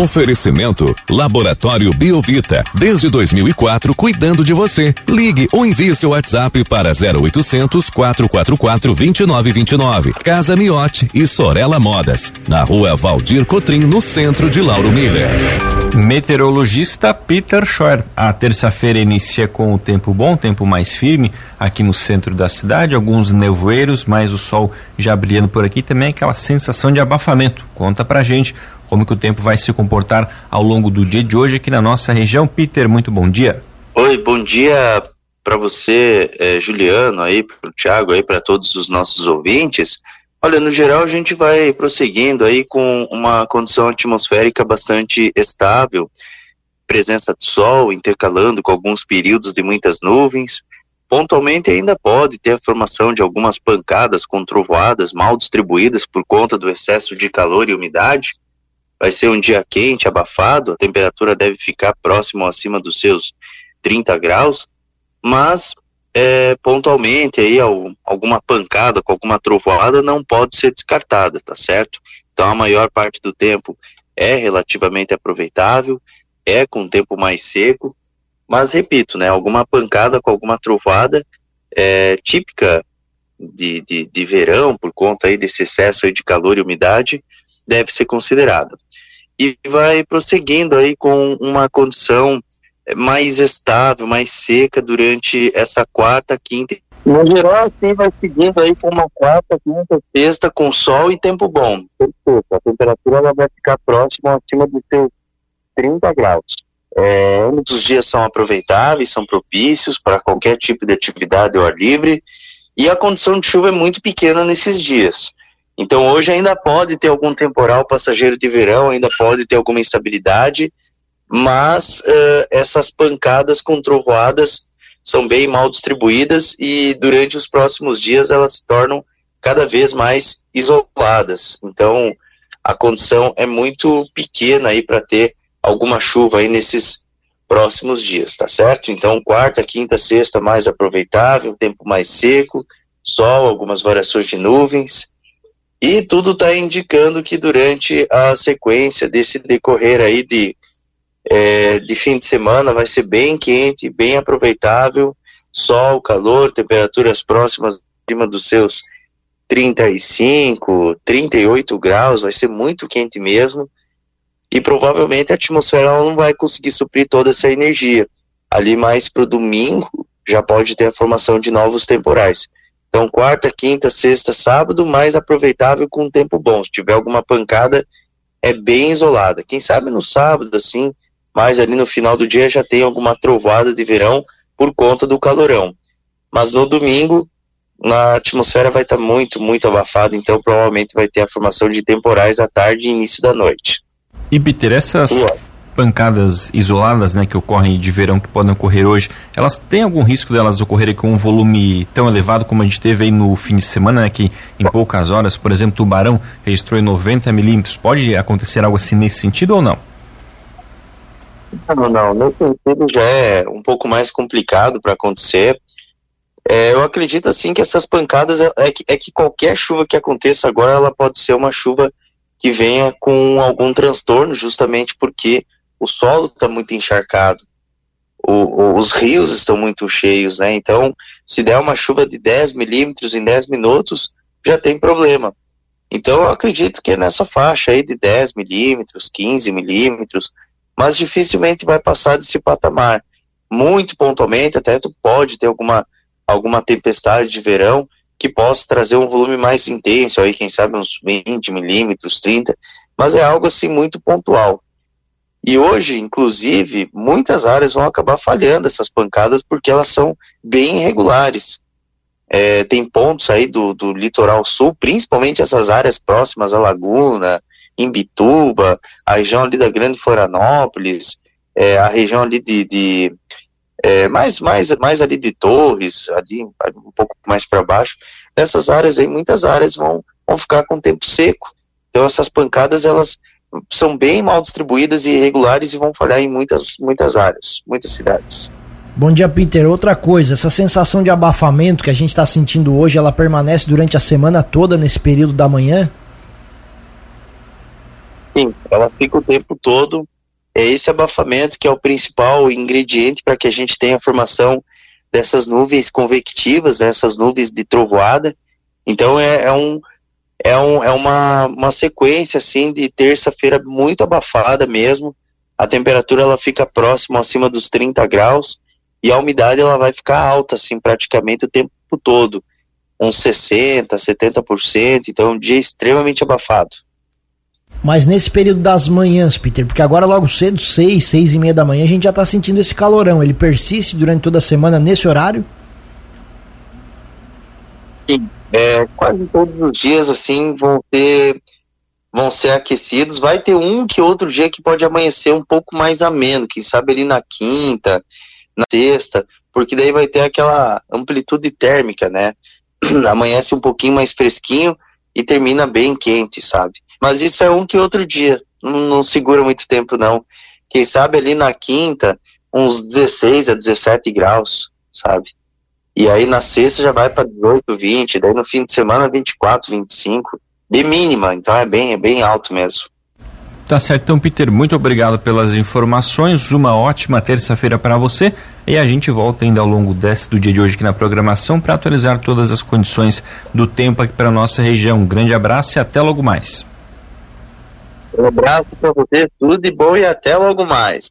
Oferecimento Laboratório Biovita. Desde 2004, cuidando de você. Ligue ou envie seu WhatsApp para 0800 444 2929. Casa Miote e Sorella Modas. Na rua Valdir Cotrim, no centro de Lauro Miller. Meteorologista Peter Schor. A terça-feira inicia com o tempo bom, tempo mais firme aqui no centro da cidade, alguns nevoeiros, mas o sol já brilhando por aqui também aquela sensação de abafamento. Conta pra gente como que o tempo vai se comportar ao longo do dia de hoje aqui na nossa região. Peter, muito bom dia. Oi, bom dia para você, eh, Juliano, aí, para o Thiago, aí, para todos os nossos ouvintes. Olha, no geral a gente vai prosseguindo aí com uma condição atmosférica bastante estável, presença de sol intercalando com alguns períodos de muitas nuvens. Pontualmente ainda pode ter a formação de algumas pancadas com trovoadas mal distribuídas por conta do excesso de calor e umidade, Vai ser um dia quente, abafado, a temperatura deve ficar próximo acima dos seus 30 graus, mas é, pontualmente aí alguma pancada com alguma trovoada não pode ser descartada, tá certo? Então a maior parte do tempo é relativamente aproveitável, é com tempo mais seco, mas repito, né, alguma pancada com alguma trovoada é, típica de, de, de verão por conta aí desse excesso aí de calor e umidade deve ser considerada e vai prosseguindo aí com uma condição mais estável, mais seca durante essa quarta, quinta. No geral, assim, vai seguindo aí com uma quarta, quinta, sexta, com sol e tempo bom. Perfeito. A temperatura ela vai ficar próxima acima dos seus 30 graus. É, ambos os dias são aproveitáveis, são propícios para qualquer tipo de atividade ao ar livre e a condição de chuva é muito pequena nesses dias. Então hoje ainda pode ter algum temporal passageiro de verão, ainda pode ter alguma instabilidade, mas uh, essas pancadas com trovoadas são bem mal distribuídas e durante os próximos dias elas se tornam cada vez mais isoladas. Então a condição é muito pequena aí para ter alguma chuva aí nesses próximos dias, tá certo? Então quarta, quinta, sexta mais aproveitável, tempo mais seco, sol, algumas variações de nuvens e tudo está indicando que durante a sequência desse decorrer aí de, é, de fim de semana vai ser bem quente, bem aproveitável, sol, calor, temperaturas próximas acima dos seus 35, 38 graus, vai ser muito quente mesmo. E provavelmente a atmosfera não vai conseguir suprir toda essa energia. Ali mais para o domingo já pode ter a formação de novos temporais. Então, quarta, quinta, sexta, sábado, mais aproveitável com um tempo bom. Se tiver alguma pancada, é bem isolada. Quem sabe no sábado, assim, mais ali no final do dia já tem alguma trovoada de verão por conta do calorão. Mas no domingo, na atmosfera vai estar tá muito, muito abafada, então provavelmente vai ter a formação de temporais à tarde e início da noite. E Peter, essas, pancadas isoladas, né, que ocorrem de verão, que podem ocorrer hoje, elas têm algum risco delas ocorrerem com um volume tão elevado como a gente teve aí no fim de semana, né, que em poucas horas, por exemplo, Tubarão registrou em 90 milímetros. Pode acontecer algo assim nesse sentido ou não? Não, não. Nesse sentido já é um pouco mais complicado para acontecer. É, eu acredito assim que essas pancadas é, é que, é que qualquer chuva que aconteça agora ela pode ser uma chuva que venha com algum transtorno, justamente porque o solo está muito encharcado, o, o, os rios estão muito cheios, né? Então, se der uma chuva de 10 milímetros em 10 minutos, já tem problema. Então, eu acredito que é nessa faixa aí de 10 milímetros, 15 milímetros, mas dificilmente vai passar desse patamar. Muito pontualmente, até tu pode ter alguma, alguma tempestade de verão que possa trazer um volume mais intenso, aí quem sabe uns 20 milímetros, 30, mas é algo assim muito pontual. E hoje, inclusive, muitas áreas vão acabar falhando essas pancadas porque elas são bem irregulares. É, tem pontos aí do, do litoral sul, principalmente essas áreas próximas à Laguna, Imbituba, a região ali da Grande Florianópolis, é, a região ali de, de é, mais, mais, mais ali de Torres, ali um pouco mais para baixo. Nessas áreas aí, muitas áreas vão, vão ficar com tempo seco. Então essas pancadas, elas são bem mal distribuídas e irregulares e vão falhar em muitas, muitas áreas, muitas cidades. Bom dia, Peter. Outra coisa, essa sensação de abafamento que a gente está sentindo hoje, ela permanece durante a semana toda nesse período da manhã? Sim, ela fica o tempo todo. É esse abafamento que é o principal ingrediente para que a gente tenha a formação dessas nuvens convectivas, né, essas nuvens de trovoada. Então é, é um, é, um, é uma, uma sequência assim de terça-feira muito abafada mesmo. A temperatura ela fica próxima acima dos 30 graus e a umidade ela vai ficar alta assim praticamente o tempo todo, uns 60, 70%, então é um dia extremamente abafado. Mas nesse período das manhãs, Peter, porque agora logo cedo, seis, seis e meia da manhã, a gente já está sentindo esse calorão. Ele persiste durante toda a semana nesse horário? É, quase todos os dias assim vão ter vão ser aquecidos. Vai ter um que outro dia que pode amanhecer um pouco mais ameno, quem sabe ali na quinta, na sexta, porque daí vai ter aquela amplitude térmica, né? Amanhece um pouquinho mais fresquinho e termina bem quente, sabe? Mas isso é um que outro dia, não, não segura muito tempo não. Quem sabe ali na quinta, uns 16 a 17 graus, sabe? E aí na sexta já vai para 18, 20, daí no fim de semana 24, 25, de mínima, então é bem, é bem alto mesmo. Tá certo, então Peter, muito obrigado pelas informações, uma ótima terça-feira para você e a gente volta ainda ao longo desse, do dia de hoje aqui na programação para atualizar todas as condições do tempo aqui para nossa região. Um grande abraço e até logo mais. Um abraço para você, tudo de bom e até logo mais.